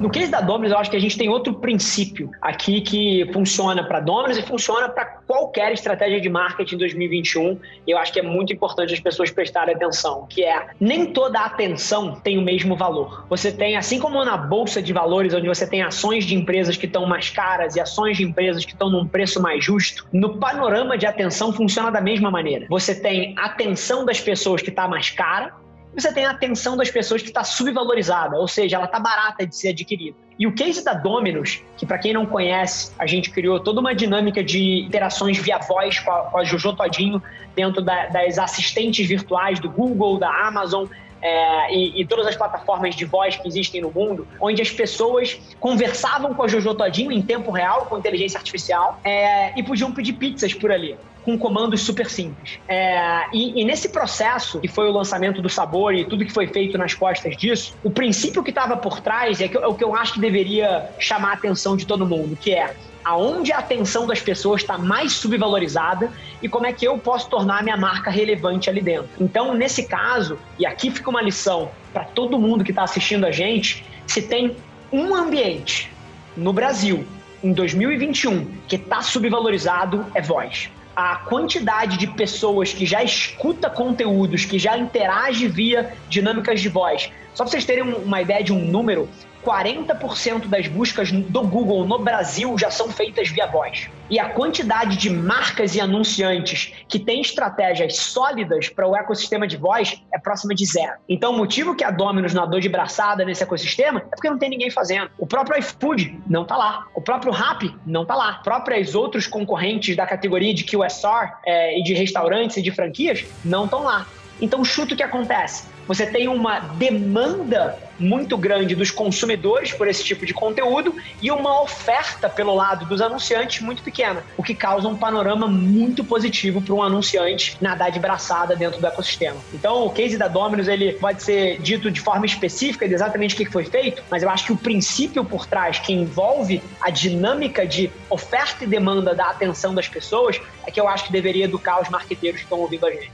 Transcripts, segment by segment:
No case da Dominus, eu acho que a gente tem outro princípio aqui que funciona para Dominus e funciona para qualquer estratégia de marketing em 2021. E eu acho que é muito importante as pessoas prestarem atenção, que é nem toda atenção tem o mesmo valor. Você tem, assim como na bolsa de valores, onde você tem ações de empresas que estão mais caras e ações de empresas que estão num preço mais justo, no panorama de atenção funciona da mesma maneira. Você tem atenção das pessoas que está mais cara você tem a atenção das pessoas que está subvalorizada, ou seja, ela está barata de ser adquirida. E o case da Dominus, que para quem não conhece, a gente criou toda uma dinâmica de interações via voz com a, com a Jojo Todinho dentro da, das assistentes virtuais do Google, da Amazon, é, e, e, todas as plataformas de voz que existem no mundo, onde as pessoas conversavam com a Jojo Todinho em tempo real, com inteligência artificial, é, e podiam pedir pizzas por ali com comandos super simples. É, e, e, nesse processo, que foi o lançamento do sabor e tudo que foi feito nas costas disso, o princípio que estava por trás é, que, é o que eu acho que deveria chamar a atenção de todo mundo, que é aonde a atenção das pessoas está mais subvalorizada e como é que eu posso tornar a minha marca relevante ali dentro. Então, nesse caso, e aqui fica uma lição para todo mundo que está assistindo a gente, se tem um ambiente no Brasil em 2021 que está subvalorizado é voz a quantidade de pessoas que já escuta conteúdos, que já interage via dinâmicas de voz. Só para vocês terem uma ideia de um número, 40% das buscas do Google no Brasil já são feitas via voz. E a quantidade de marcas e anunciantes que têm estratégias sólidas para o ecossistema de voz é próxima de zero. Então, o motivo que a Domino's nadou de braçada nesse ecossistema é porque não tem ninguém fazendo. O próprio iFood não está lá. O próprio Rappi não está lá. Próprios outros concorrentes da categoria de QSR é, e de restaurantes e de franquias não estão lá. Então, chuta o que acontece. Você tem uma demanda muito grande dos consumidores por esse tipo de conteúdo e uma oferta pelo lado dos anunciantes muito pequena, o que causa um panorama muito positivo para um anunciante nadar de braçada dentro do ecossistema. Então, o case da Domino's ele pode ser dito de forma específica de exatamente o que foi feito, mas eu acho que o princípio por trás que envolve a dinâmica de oferta e demanda da atenção das pessoas é que eu acho que deveria educar os marqueteiros que estão ouvindo a gente.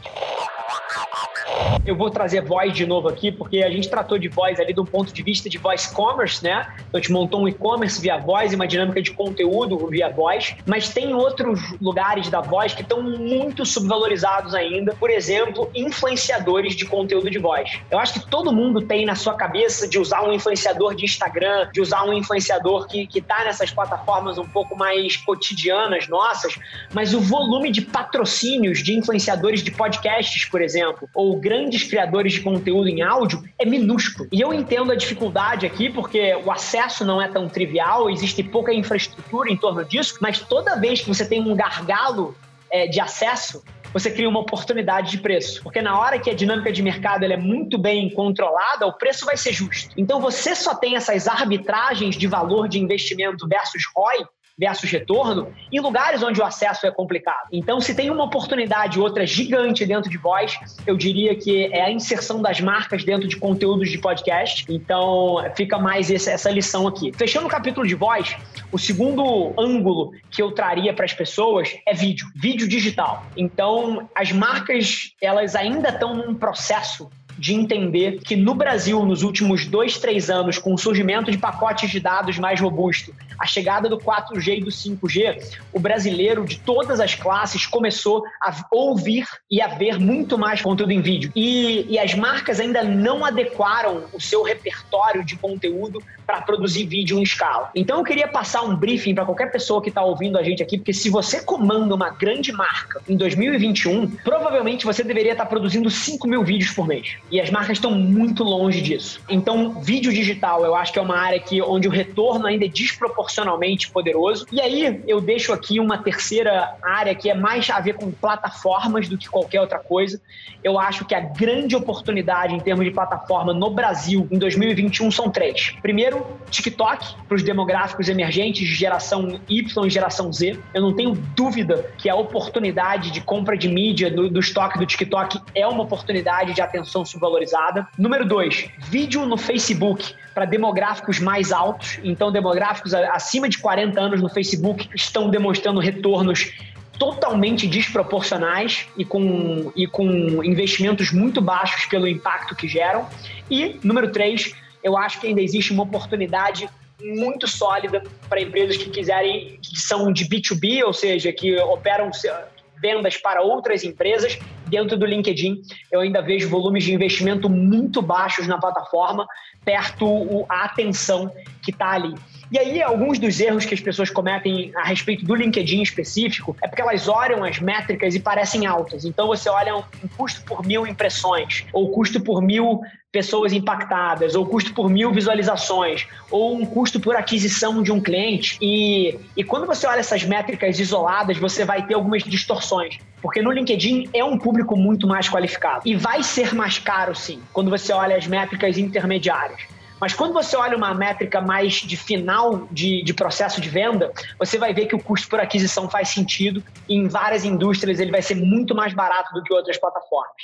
Eu vou trazer voz de novo aqui, porque a gente tratou de voz ali um ponto de vista de voice commerce, né? Então a gente montou um e-commerce via voz e uma dinâmica de conteúdo via voz, mas tem outros lugares da voz que estão muito subvalorizados ainda. Por exemplo, influenciadores de conteúdo de voz. Eu acho que todo mundo tem na sua cabeça de usar um influenciador de Instagram, de usar um influenciador que, que tá nessas plataformas um pouco mais cotidianas nossas, mas o volume de patrocínios de influenciadores de podcasts, por exemplo, ou grandes criadores de conteúdo em áudio é minúsculo. E eu entendo a dificuldade aqui, porque o acesso não é tão trivial, existe pouca infraestrutura em torno disso, mas toda vez que você tem um gargalo é, de acesso, você cria uma oportunidade de preço. Porque na hora que a dinâmica de mercado é muito bem controlada, o preço vai ser justo. Então você só tem essas arbitragens de valor de investimento versus ROI versus retorno em lugares onde o acesso é complicado. Então, se tem uma oportunidade outra gigante dentro de voz, eu diria que é a inserção das marcas dentro de conteúdos de podcast. Então, fica mais essa lição aqui. Fechando o capítulo de voz, o segundo ângulo que eu traria para as pessoas é vídeo, vídeo digital. Então, as marcas, elas ainda estão num processo de entender que no Brasil, nos últimos dois, três anos, com o surgimento de pacotes de dados mais robusto, a chegada do 4G e do 5G, o brasileiro de todas as classes começou a ouvir e a ver muito mais conteúdo em vídeo. E, e as marcas ainda não adequaram o seu repertório de conteúdo para produzir vídeo em escala. Então eu queria passar um briefing para qualquer pessoa que está ouvindo a gente aqui, porque se você comanda uma grande marca em 2021, provavelmente você deveria estar tá produzindo 5 mil vídeos por mês. E as marcas estão muito longe disso. Então, vídeo digital eu acho que é uma área que, onde o retorno ainda é desproporcional desproporcionalmente poderoso. E aí eu deixo aqui uma terceira área que é mais a ver com plataformas do que qualquer outra coisa. Eu acho que a grande oportunidade em termos de plataforma no Brasil em 2021 são três. Primeiro, TikTok, para os demográficos emergentes de geração Y e geração Z. Eu não tenho dúvida que a oportunidade de compra de mídia do, do estoque do TikTok é uma oportunidade de atenção subvalorizada. Número dois, vídeo no Facebook para demográficos mais altos. Então, demográficos acima de 40 anos no Facebook estão demonstrando retornos totalmente desproporcionais e com, e com investimentos muito baixos pelo impacto que geram. E, número três, eu acho que ainda existe uma oportunidade muito sólida para empresas que quiserem, que são de B2B, ou seja, que operam vendas para outras empresas dentro do LinkedIn. Eu ainda vejo volumes de investimento muito baixos na plataforma, perto a atenção que está ali. E aí, alguns dos erros que as pessoas cometem a respeito do LinkedIn específico é porque elas olham as métricas e parecem altas. Então, você olha um custo por mil impressões, ou custo por mil pessoas impactadas, ou custo por mil visualizações, ou um custo por aquisição de um cliente. E, e quando você olha essas métricas isoladas, você vai ter algumas distorções. Porque no LinkedIn é um público muito mais qualificado. E vai ser mais caro, sim, quando você olha as métricas intermediárias. Mas quando você olha uma métrica mais de final de, de processo de venda, você vai ver que o custo por aquisição faz sentido e em várias indústrias ele vai ser muito mais barato do que outras plataformas.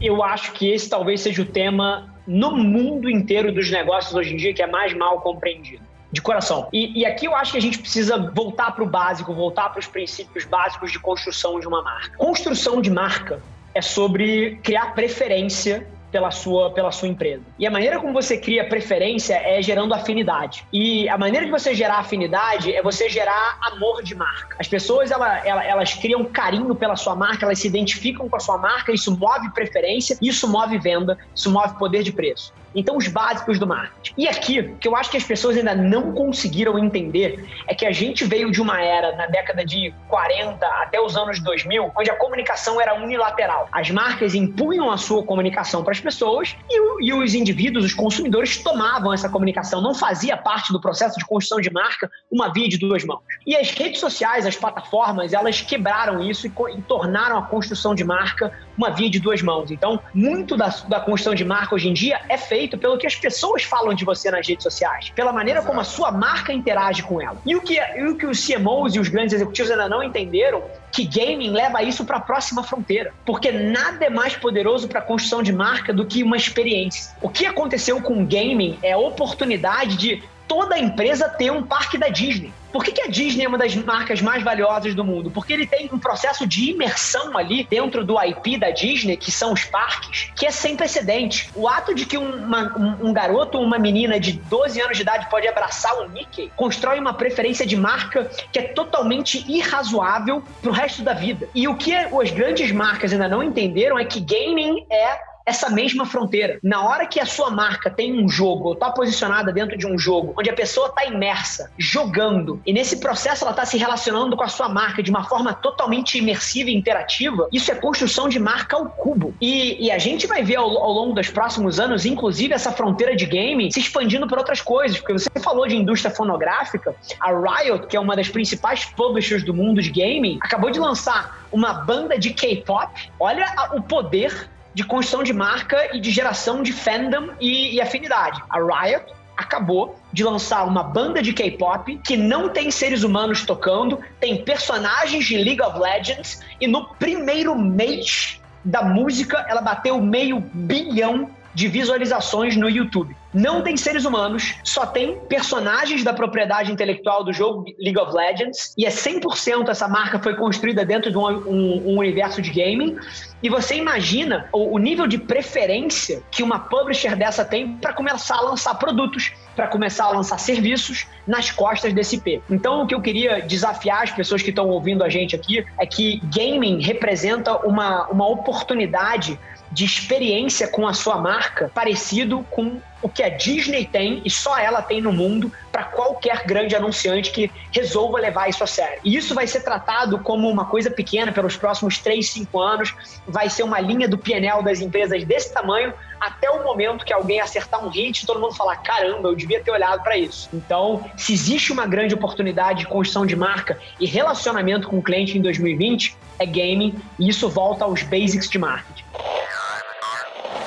Eu acho que esse talvez seja o tema no mundo inteiro dos negócios hoje em dia que é mais mal compreendido de coração. E, e, aqui eu acho que a gente precisa voltar para o básico, voltar para os princípios básicos de construção de uma marca. Construção de marca é sobre criar preferência pela sua, pela sua empresa. E a maneira como você cria preferência é gerando afinidade. E a maneira de você gerar afinidade é você gerar amor de marca. As pessoas, ela, ela, elas criam carinho pela sua marca, elas se identificam com a sua marca, isso move preferência, isso move venda, isso move poder de preço. Então, os básicos do marketing. E aqui, o que eu acho que as pessoas ainda não conseguiram entender é que a gente veio de uma era, na década de 40 até os anos 2000, onde a comunicação era unilateral. As marcas impunham a sua comunicação para as pessoas e, e os indivíduos, os consumidores, tomavam essa comunicação. Não fazia parte do processo de construção de marca uma via de duas mãos. E as redes sociais, as plataformas, elas quebraram isso e, e tornaram a construção de marca uma via de duas mãos. Então, muito da, da construção de marca hoje em dia é feito pelo que as pessoas falam de você nas redes sociais, pela maneira como a sua marca interage com ela. E o que, e o que os CMOs e os grandes executivos ainda não entenderam que gaming leva isso para a próxima fronteira, porque nada é mais poderoso para a construção de marca do que uma experiência. O que aconteceu com o gaming é a oportunidade de toda empresa ter um parque da Disney. Por que, que, a Disney é uma das marcas mais valiosas do mundo? Porque ele tem um processo de imersão ali dentro do IP da Disney, que são os parques, que é sem precedente. O ato de que uma, um, um, garoto ou uma menina de 12 anos de idade pode abraçar o Mickey constrói uma preferência de marca que é totalmente irrazoável pro resto da vida. E o que as grandes marcas ainda não entenderam é que gaming é essa mesma fronteira. Na hora que a sua marca tem um jogo, ou está posicionada dentro de um jogo, onde a pessoa está imersa, jogando, e nesse processo ela está se relacionando com a sua marca de uma forma totalmente imersiva e interativa, isso é construção de marca ao cubo. E, e a gente vai ver ao, ao, longo dos próximos anos, inclusive, essa fronteira de game se expandindo para outras coisas, porque você falou de indústria fonográfica, a Riot, que é uma das principais publishers do mundo de gaming, acabou de lançar uma banda de K-pop. Olha o poder de construção de marca e de geração de fandom e, e afinidade. A Riot acabou de lançar uma banda de K-pop que não tem seres humanos tocando, tem personagens de League of Legends e no primeiro mês da música ela bateu meio bilhão de visualizações no YouTube. Não tem seres humanos, só tem personagens da propriedade intelectual do jogo League of Legends, e é 100% essa marca foi construída dentro de um, um, um universo de gaming. E você imagina o, o, nível de preferência que uma publisher dessa tem para começar a lançar produtos, para começar a lançar serviços nas costas desse IP. Então, o que eu queria desafiar as pessoas que estão ouvindo a gente aqui é que gaming representa uma, uma oportunidade de experiência com a sua marca parecido com o que a Disney tem e só ela tem no mundo para qualquer grande anunciante que resolva levar isso a sério. E isso vai ser tratado como uma coisa pequena pelos próximos 3, 5 anos, vai ser uma linha do PNL das empresas desse tamanho, até o momento que alguém acertar um hit e todo mundo falar: caramba, eu devia ter olhado para isso. Então, se existe uma grande oportunidade de construção de marca e relacionamento com o cliente em 2020, é gaming e isso volta aos basics de marketing.